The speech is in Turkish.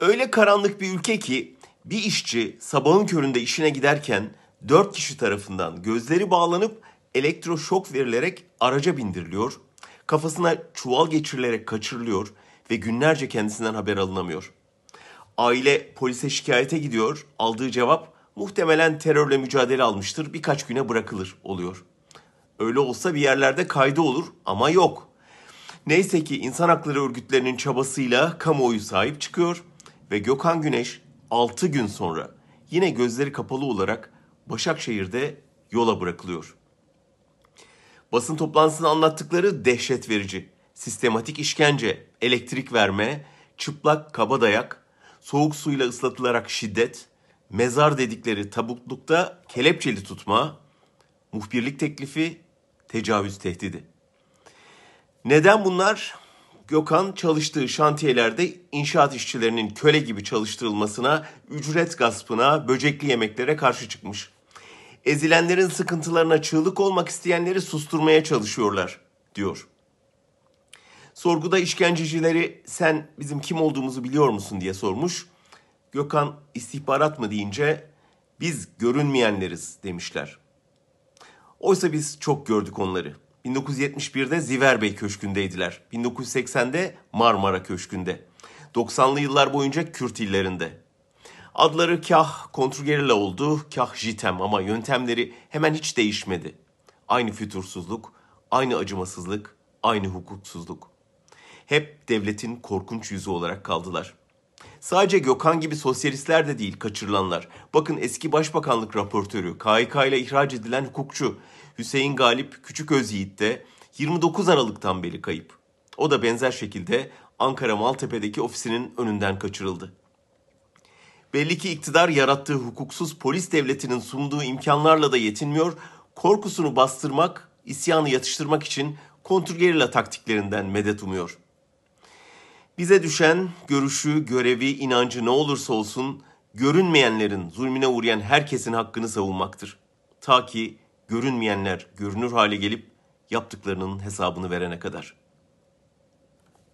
Öyle karanlık bir ülke ki bir işçi sabahın köründe işine giderken dört kişi tarafından gözleri bağlanıp elektroşok verilerek araca bindiriliyor, kafasına çuval geçirilerek kaçırılıyor ve günlerce kendisinden haber alınamıyor. Aile polise şikayete gidiyor, aldığı cevap muhtemelen terörle mücadele almıştır, birkaç güne bırakılır oluyor. Öyle olsa bir yerlerde kaydı olur ama yok. Neyse ki insan hakları örgütlerinin çabasıyla kamuoyu sahip çıkıyor ve Gökhan Güneş 6 gün sonra yine gözleri kapalı olarak Başakşehir'de yola bırakılıyor. Basın toplantısında anlattıkları dehşet verici. Sistematik işkence, elektrik verme, çıplak kabadayak, soğuk suyla ıslatılarak şiddet, mezar dedikleri tabutlukta kelepçeli tutma, muhbirlik teklifi, tecavüz tehdidi. Neden bunlar? Gökhan çalıştığı şantiyelerde inşaat işçilerinin köle gibi çalıştırılmasına, ücret gaspına, böcekli yemeklere karşı çıkmış. Ezilenlerin sıkıntılarına çığlık olmak isteyenleri susturmaya çalışıyorlar, diyor. Sorguda işkencecileri sen bizim kim olduğumuzu biliyor musun diye sormuş. Gökhan istihbarat mı deyince biz görünmeyenleriz demişler. Oysa biz çok gördük onları. 1971'de Ziverbey Köşkü'ndeydiler. 1980'de Marmara Köşkü'nde. 90'lı yıllar boyunca Kürt illerinde. Adları kah kontrgerilla oldu, kah jitem ama yöntemleri hemen hiç değişmedi. Aynı fütursuzluk, aynı acımasızlık, aynı hukuksuzluk. Hep devletin korkunç yüzü olarak kaldılar. Sadece Gökhan gibi sosyalistler de değil kaçırılanlar. Bakın eski başbakanlık raportörü, KHK ile ihraç edilen hukukçu Hüseyin Galip Küçük Özyiğit de 29 Aralık'tan beri kayıp. O da benzer şekilde Ankara Maltepe'deki ofisinin önünden kaçırıldı. Belli ki iktidar yarattığı hukuksuz polis devletinin sunduğu imkanlarla da yetinmiyor, korkusunu bastırmak, isyanı yatıştırmak için kontrgerilla taktiklerinden medet umuyor. Bize düşen görüşü, görevi, inancı ne olursa olsun görünmeyenlerin, zulmüne uğrayan herkesin hakkını savunmaktır. Ta ki görünmeyenler görünür hale gelip yaptıklarının hesabını verene kadar.''